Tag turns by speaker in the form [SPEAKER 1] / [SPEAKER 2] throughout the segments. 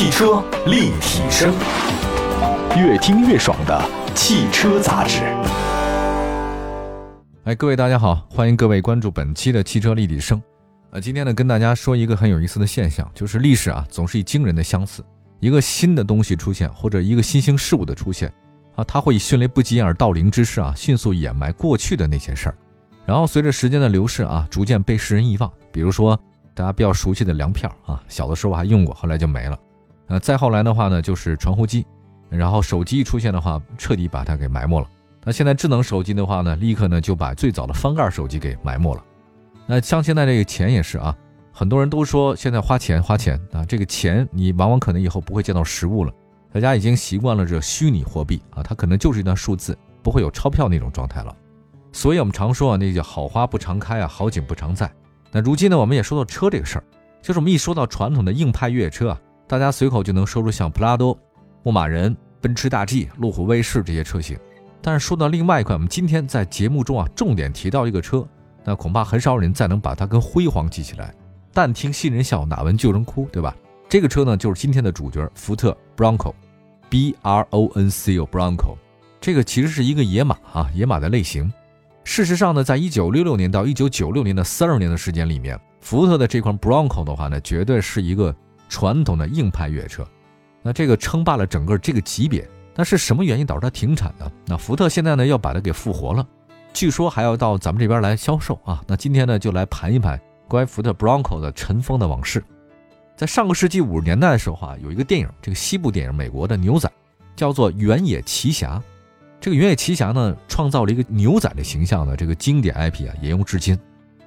[SPEAKER 1] 汽车立体声，越听越爽的汽车杂志。
[SPEAKER 2] 哎，各位大家好，欢迎各位关注本期的汽车立体声。呃，今天呢，跟大家说一个很有意思的现象，就是历史啊，总是以惊人的相似。一个新的东西出现，或者一个新兴事物的出现，啊，它会以迅雷不及掩耳盗铃之势啊，迅速掩埋过去的那些事儿，然后随着时间的流逝啊，逐渐被世人遗忘。比如说大家比较熟悉的粮票啊，小的时候还用过，后来就没了。呃，再后来的话呢，就是传呼机，然后手机一出现的话，彻底把它给埋没了。那现在智能手机的话呢，立刻呢就把最早的翻盖手机给埋没了。那像现在这个钱也是啊。很多人都说现在花钱花钱啊，这个钱你往往可能以后不会见到实物了。大家已经习惯了这虚拟货币啊，它可能就是一段数字，不会有钞票那种状态了。所以我们常说啊，那叫好花不常开啊，好景不常在。那如今呢，我们也说到车这个事儿，就是我们一说到传统的硬派越野车啊，大家随口就能说出像普拉多、牧马人、奔驰大 G、路虎卫士这些车型。但是说到另外一块，我们今天在节目中啊，重点提到一个车，那恐怕很少人再能把它跟辉煌记起来。但听新人笑，哪闻旧人哭，对吧？这个车呢，就是今天的主角——福特 Bronco，B R O N C O Bronco。这个其实是一个野马啊，野马的类型。事实上呢，在一九六六年到一九九六年的三十年的时间里面，福特的这款 Bronco 的话呢，绝对是一个传统的硬派越野车。那这个称霸了整个这个级别。那是什么原因导致它停产呢？那福特现在呢，要把它给复活了，据说还要到咱们这边来销售啊。那今天呢，就来盘一盘。关于福特 Bronco 的尘封的往事，在上个世纪五十年代的时候啊，有一个电影，这个西部电影，美国的牛仔，叫做《原野奇侠》。这个《原野奇侠》呢，创造了一个牛仔的形象的这个经典 IP 啊，沿用至今。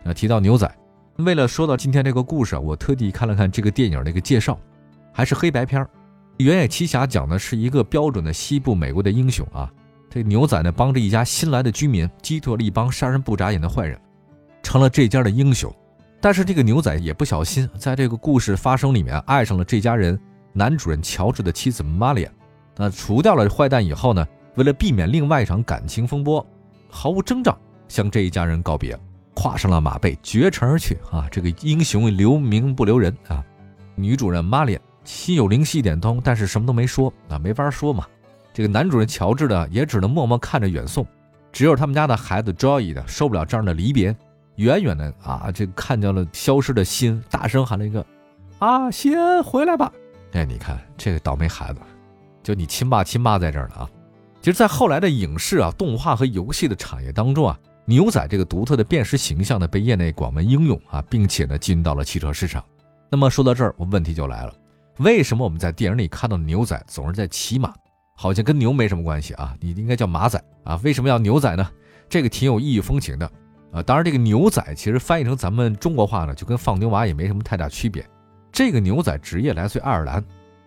[SPEAKER 2] 那，提到牛仔，为了说到今天这个故事，我特地看了看这个电影的一个介绍，还是黑白片儿。《原野奇侠》讲的是一个标准的西部美国的英雄啊，这牛仔呢，帮着一家新来的居民击退了一帮杀人不眨眼的坏人，成了这家的英雄。但是这个牛仔也不小心，在这个故事发生里面爱上了这家人男主人乔治的妻子玛丽亚。那除掉了坏蛋以后呢，为了避免另外一场感情风波，毫无征兆向这一家人告别，跨上了马背，绝尘而去啊！这个英雄留名不留人啊！女主人玛丽心有灵犀一点通，但是什么都没说啊，没法说嘛。这个男主人乔治呢，也只能默默看着远送。只有他们家的孩子 Joy 的受不了这样的离别。远远的啊，这看见了消失的心，大声喊了一个：“啊，先回来吧！”哎，你看这个倒霉孩子，就你亲爸亲妈在这儿呢啊！其实，在后来的影视啊、动画和游戏的产业当中啊，牛仔这个独特的辨识形象呢，被业内广为应用啊，并且呢，进到了汽车市场。那么说到这儿，我问题就来了：为什么我们在电影里看到的牛仔总是在骑马？好像跟牛没什么关系啊？你应该叫马仔啊？为什么要牛仔呢？这个挺有异域风情的。啊，当然，这个牛仔其实翻译成咱们中国话呢，就跟放牛娃也没什么太大区别。这个牛仔职业来自于爱尔兰，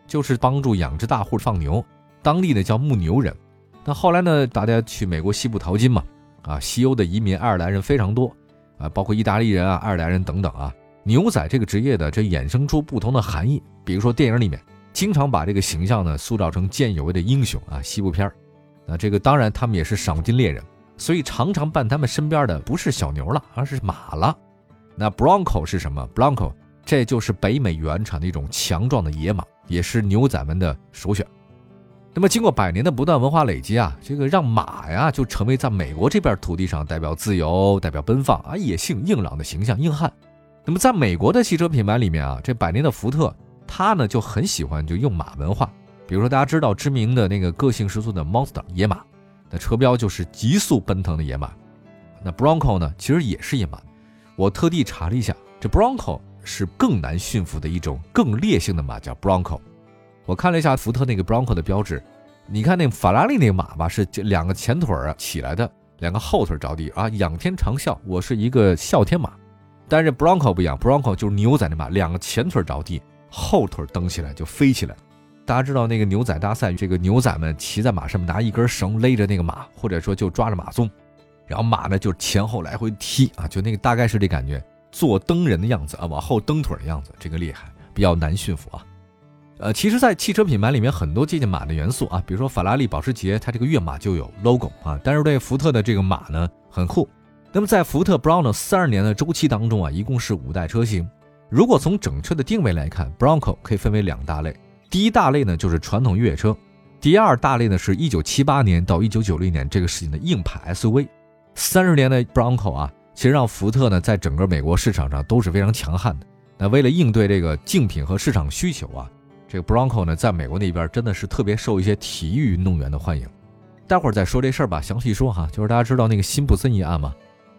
[SPEAKER 2] 就是帮助养殖大户放牛，当地呢叫牧牛人。那后来呢，大家去美国西部淘金嘛，啊，西欧的移民爱尔兰人非常多，啊，包括意大利人啊、爱尔兰人等等啊。牛仔这个职业的这衍生出不同的含义，比如说电影里面经常把这个形象呢塑造成见义勇为的英雄啊，西部片儿。那这个当然他们也是赏金猎人。所以常常伴他们身边的不是小牛了，而是马了。那 Bronco 是什么？Bronco 这就是北美原产的一种强壮的野马，也是牛仔们的首选。那么经过百年的不断文化累积啊，这个让马呀就成为在美国这片土地上代表自由、代表奔放啊、野性硬朗的形象硬汉。那么在美国的汽车品牌里面啊，这百年的福特，他呢就很喜欢就用马文化。比如说大家知道知名的那个个性十足的 Monster 野马。那车标就是急速奔腾的野马，那 Bronco 呢？其实也是野马。我特地查了一下，这 Bronco 是更难驯服的一种更烈性的马，叫 Bronco。我看了一下福特那个 Bronco 的标志，你看那法拉利那个马吧，是两个前腿儿起来的，两个后腿着地啊，仰天长啸。我是一个哮天马，但是 Bronco 不一样，Bronco 就是牛仔的马，两个前腿着地，后腿蹬起来就飞起来。大家知道那个牛仔大赛，这个牛仔们骑在马上面，拿一根绳勒着那个马，或者说就抓着马鬃，然后马呢就前后来回踢啊，就那个大概是这感觉，做蹬人的样子啊，往后蹬腿的样子，这个厉害，比较难驯服啊。呃，其实，在汽车品牌里面，很多借鉴马的元素啊，比如说法拉利、保时捷，它这个跃马就有 logo 啊，但是对福特的这个马呢很酷。那么在福特 Bronco 三十年的周期当中啊，一共是五代车型。如果从整车的定位来看，Bronco 可以分为两大类。第一大类呢就是传统越野车，第二大类呢是一九七八年到一九九零年这个时期的硬派 SUV。三十年的 Bronco 啊，其实让福特呢在整个美国市场上都是非常强悍的。那为了应对这个竞品和市场需求啊，这个 Bronco 呢在美国那边真的是特别受一些体育运动员的欢迎。待会儿再说这事儿吧，详细说哈。就是大家知道那个辛普森一案吗？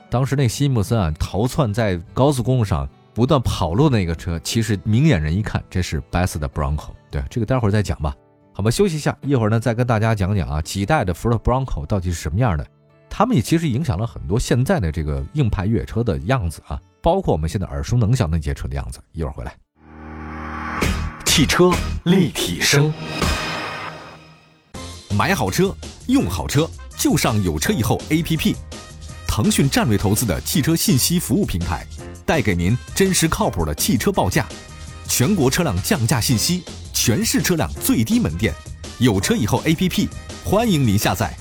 [SPEAKER 2] 当时那个辛普森啊逃窜在高速公路上不断跑路的那个车，其实明眼人一看，这是白色的 Bronco。对，这个待会儿再讲吧。好吧，休息一下，一会儿呢再跟大家讲讲啊，几代的福特 Bronco 到底是什么样的？他们也其实影响了很多现在的这个硬派越野车的样子啊，包括我们现在耳熟能详的那些车的样子。一会儿回来，
[SPEAKER 1] 汽车立体声，
[SPEAKER 3] 买好车，用好车，就上有车以后 APP。腾讯战略投资的汽车信息服务平台，带给您真实靠谱的汽车报价，全国车辆降价信息，全市车辆最低门店。有车以后 APP，欢迎您下载。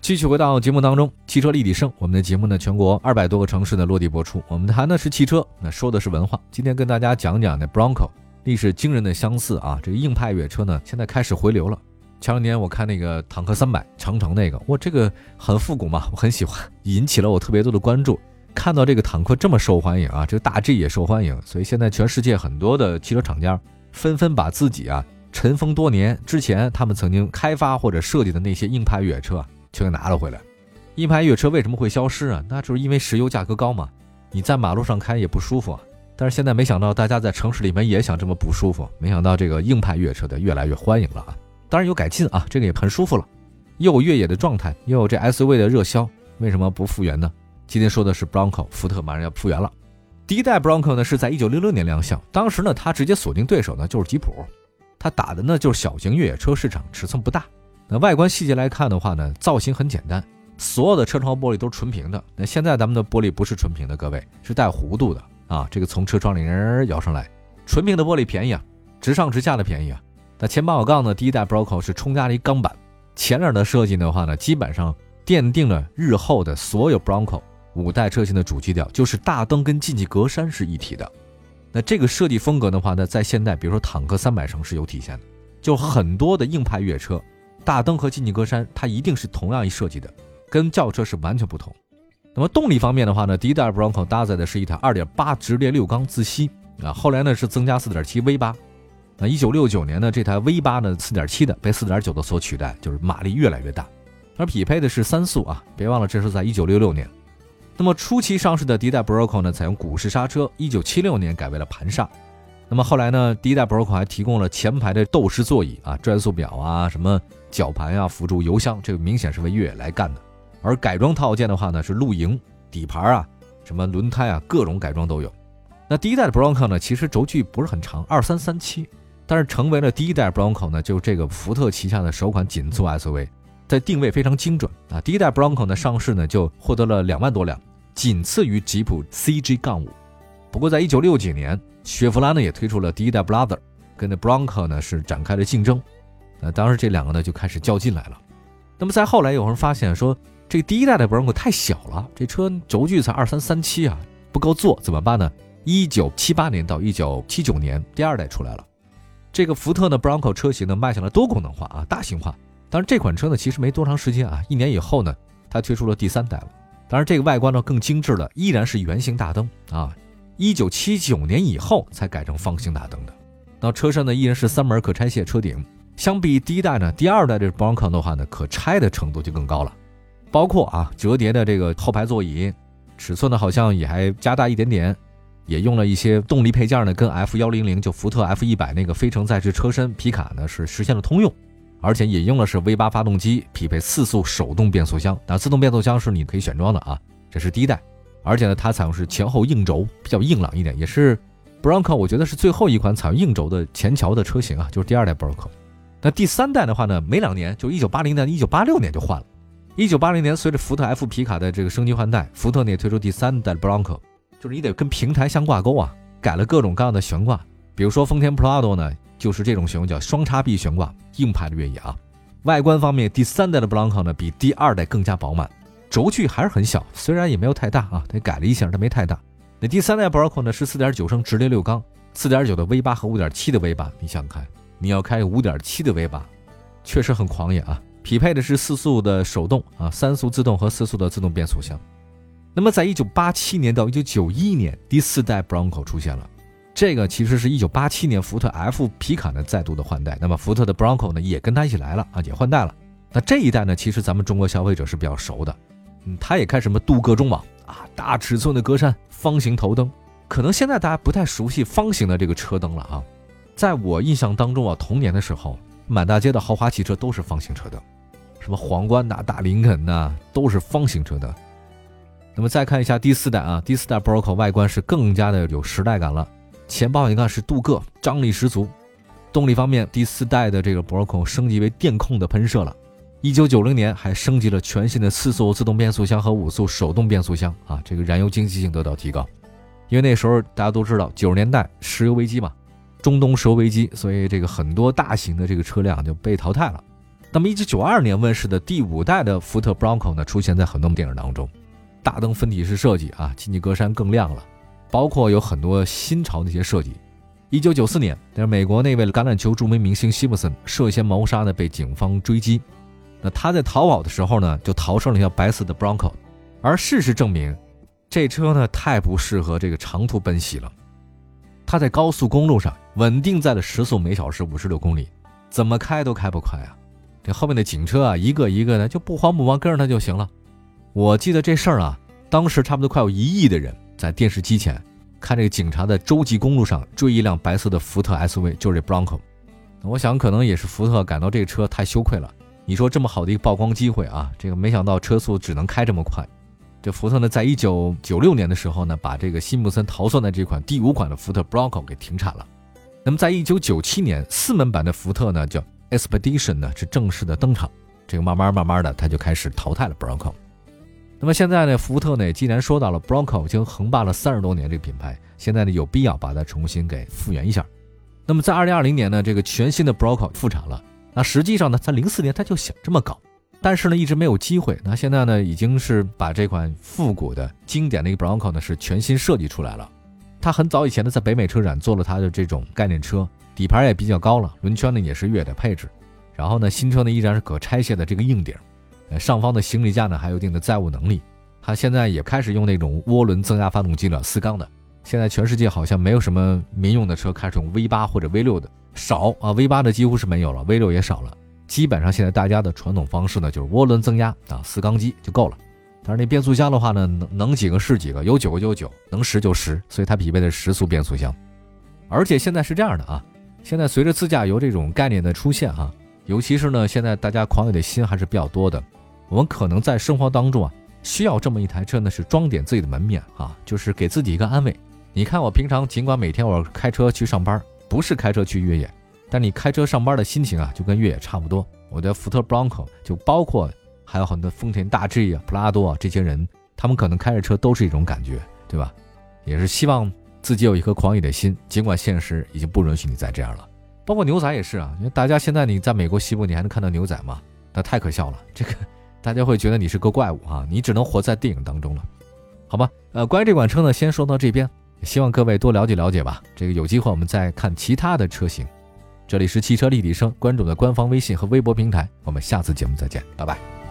[SPEAKER 2] 继续回到节目当中，汽车立体声，我们的节目呢，全国二百多个城市的落地播出。我们谈的是汽车，那说的是文化。今天跟大家讲讲那 Bronco，历史惊人的相似啊。这个硬派越野车呢，现在开始回流了。前两年我看那个坦克三百长城那个，哇，这个很复古嘛，我很喜欢，引起了我特别多的关注。看到这个坦克这么受欢迎啊，这个大 G 也受欢迎，所以现在全世界很多的汽车厂家纷纷把自己啊尘封多年之前他们曾经开发或者设计的那些硬派越野车啊全给拿了回来。硬派越野车为什么会消失啊？那就是因为石油价格高嘛，你在马路上开也不舒服啊。但是现在没想到大家在城市里面也想这么不舒服，没想到这个硬派越野车的越来越欢迎了啊。当然有改进啊，这个也很舒服了，又有越野的状态，又有这 SUV 的热销，为什么不复原呢？今天说的是 Bronco，福特马上要复原了。第一代 Bronco 呢是在1966年亮相，当时呢它直接锁定对手呢就是吉普，它打的呢就是小型越野车市场，尺寸不大。那外观细节来看的话呢，造型很简单，所有的车窗玻璃都是纯平的。那现在咱们的玻璃不是纯平的，各位是带弧度的啊，这个从车窗里人摇上来，纯平的玻璃便宜啊，直上直下的便宜啊。那前保险杠呢？第一代 Bronco 是冲压了一钢板，前脸的设计的话呢，基本上奠定了日后的所有 Bronco 五代车型的主基调，就是大灯跟进气格栅是一体的。那这个设计风格的话呢，在现代，比如说坦克三百城是有体现的，就很多的硬派越野车，大灯和进气格栅它一定是同样一设计的，跟轿车是完全不同。那么动力方面的话呢，第一代 Bronco 搭载的是一台2.8直列六缸自吸啊，后来呢是增加4.7 V8。那一九六九年呢，这台 V 八呢，四点七的被四点九的所取代，就是马力越来越大，而匹配的是三速啊，别忘了这是在一九六六年。那么初期上市的第一代 Bronco 呢，采用鼓式刹车，一九七六年改为了盘刹。那么后来呢，第一代 Bronco 还提供了前排的斗式座椅啊、转速表啊、什么绞盘啊、辅助油箱，这个明显是为越野来干的。而改装套件的话呢，是露营、底盘啊、什么轮胎啊，各种改装都有。那第一代的 Bronco 呢，其实轴距不是很长，二三三七。但是成为了第一代 Bronco 呢，就这个福特旗下的首款紧凑 SUV，在定位非常精准啊。第一代 Bronco 呢上市呢就获得了两万多辆，仅次于吉普 CG 杠五。不过在一九六几年，雪佛兰呢也推出了第一代 Brother，跟那 Bronco 呢是展开了竞争。那当时这两个呢就开始较劲来了。那么在后来有人发现说，这个第一代的 Bronco 太小了，这车轴距才二三三七啊，不够坐，怎么办呢？一九七八年到一九七九年，第二代出来了。这个福特呢，Bronco 车型呢迈向了多功能化啊，大型化。当然，这款车呢其实没多长时间啊，一年以后呢，它推出了第三代了。当然，这个外观呢更精致了，依然是圆形大灯啊。一九七九年以后才改成方形大灯的。那车身呢依然是三门可拆卸车顶。相比第一代呢，第二代的 Bronco 的话呢，可拆的程度就更高了，包括啊折叠的这个后排座椅，尺寸呢好像也还加大一点点。也用了一些动力配件呢，跟 F 幺零零就福特 F 一百那个非承载式车身皮卡呢是实现了通用，而且引用的是 V 八发动机，匹配四速手动变速箱。那自动变速箱是你可以选装的啊，这是第一代。而且呢，它采用是前后硬轴，比较硬朗一点，也是 Bronco 我觉得是最后一款采用硬轴的前桥的车型啊，就是第二代 Bronco。那第三代的话呢，没两年就一九八零年、一九八六年就换了。一九八零年随着福特 F 皮卡的这个升级换代，福特呢也推出第三代 Bronco。就是你得跟平台相挂钩啊，改了各种各样的悬挂，比如说丰田 Prado 呢，就是这种悬挂叫双叉臂悬挂，硬派的越野啊。外观方面，第三代的 Bronco 呢比第二代更加饱满，轴距还是很小，虽然也没有太大啊，它改了一下，它没太大。那第三代 Bronco 呢是4.9升直列六缸，四点九的 V 八和五点七的 V 八，你想想看，你要开五点七的 V 八，确实很狂野啊！匹配的是四速的手动啊，三速自动和四速的自动变速箱。那么，在一九八七年到一九九一年，第四代 Bronco 出现了。这个其实是一九八七年福特 F 皮卡呢再度的换代。那么，福特的 Bronco 呢也跟它一起来了啊，也换代了。那这一代呢，其实咱们中国消费者是比较熟的，嗯，它也开什么镀铬中网啊，大尺寸的格栅，方形头灯。可能现在大家不太熟悉方形的这个车灯了啊。在我印象当中啊，童年的时候，满大街的豪华汽车都是方形车灯，什么皇冠呐、大林肯呐，都是方形车灯。那么再看一下第四代啊，第四代 Bronco 外观是更加的有时代感了，前保险杠是镀铬，张力十足。动力方面，第四代的这个 Bronco 升级为电控的喷射了。一九九零年还升级了全新的四速自动变速箱和五速手动变速箱啊，这个燃油经济性得到提高。因为那时候大家都知道九十年代石油危机嘛，中东石油危机，所以这个很多大型的这个车辆就被淘汰了。那么一九九二年问世的第五代的福特 Bronco 呢，出现在很多电影当中。大灯分体式设计啊，进气格栅更亮了，包括有很多新潮的一些设计。一九九四年，那是美国那位橄榄球著名明星希姆森涉嫌谋杀呢，被警方追击。那他在逃跑的时候呢，就逃上了一辆白色的 Bronco。而事实证明，这车呢太不适合这个长途奔袭了。他在高速公路上稳定在了时速每小时五十六公里，怎么开都开不快啊！这后面的警车啊，一个一个的就不慌不忙跟着他就行了。我记得这事儿啊，当时差不多快有一亿的人在电视机前看这个警察在洲际公路上追一辆白色的福特 SUV，就是这 Bronco。我想可能也是福特感到这个车太羞愧了。你说这么好的一个曝光机会啊，这个没想到车速只能开这么快。这福特呢，在一九九六年的时候呢，把这个辛普森逃窜的这款第五款的福特 Bronco 给停产了。那么在一九九七年，四门版的福特呢，叫 Expedition 呢，是正式的登场。这个慢慢慢慢的，它就开始淘汰了 Bronco。那么现在呢，福特呢，既然说到了 Bronco 已经横霸了三十多年这个品牌，现在呢有必要把它重新给复原一下。那么在二零二零年呢，这个全新的 Bronco 复产了。那实际上呢，在零四年他就想这么搞，但是呢一直没有机会。那现在呢，已经是把这款复古的经典的一个 Bronco 呢是全新设计出来了。他很早以前呢在北美车展做了他的这种概念车，底盘也比较高了，轮圈呢也是越野的配置。然后呢，新车呢依然是可拆卸的这个硬顶。呃，上方的行李架呢还有一定的载物能力，它现在也开始用那种涡轮增压发动机了，四缸的。现在全世界好像没有什么民用的车开始用 V 八或者 V 六的，少啊，V 八的几乎是没有了，V 六也少了。基本上现在大家的传统方式呢就是涡轮增压啊，四缸机就够了。但是那变速箱的话呢，能能几个是几个，有九个就有九，能十就十，所以它匹配的十速变速箱。而且现在是这样的啊，现在随着自驾游这种概念的出现哈，尤其是呢现在大家狂野的心还是比较多的。我们可能在生活当中啊，需要这么一台车呢，是装点自己的门面啊，就是给自己一个安慰。你看我平常尽管每天我开车去上班，不是开车去越野，但你开车上班的心情啊，就跟越野差不多。我的福特 Bronco 就包括还有很多丰田大 G 啊、普拉多啊这些人，他们可能开着车都是一种感觉，对吧？也是希望自己有一颗狂野的心，尽管现实已经不允许你再这样了。包括牛仔也是啊，因为大家现在你在美国西部，你还能看到牛仔吗？那太可笑了，这个大家会觉得你是个怪物啊，你只能活在电影当中了，好吧？呃，关于这款车呢，先说到这边。希望各位多了解了解吧。这个有机会我们再看其他的车型。这里是汽车立体声，关注我的官方微信和微博平台。我们下次节目再见，拜拜。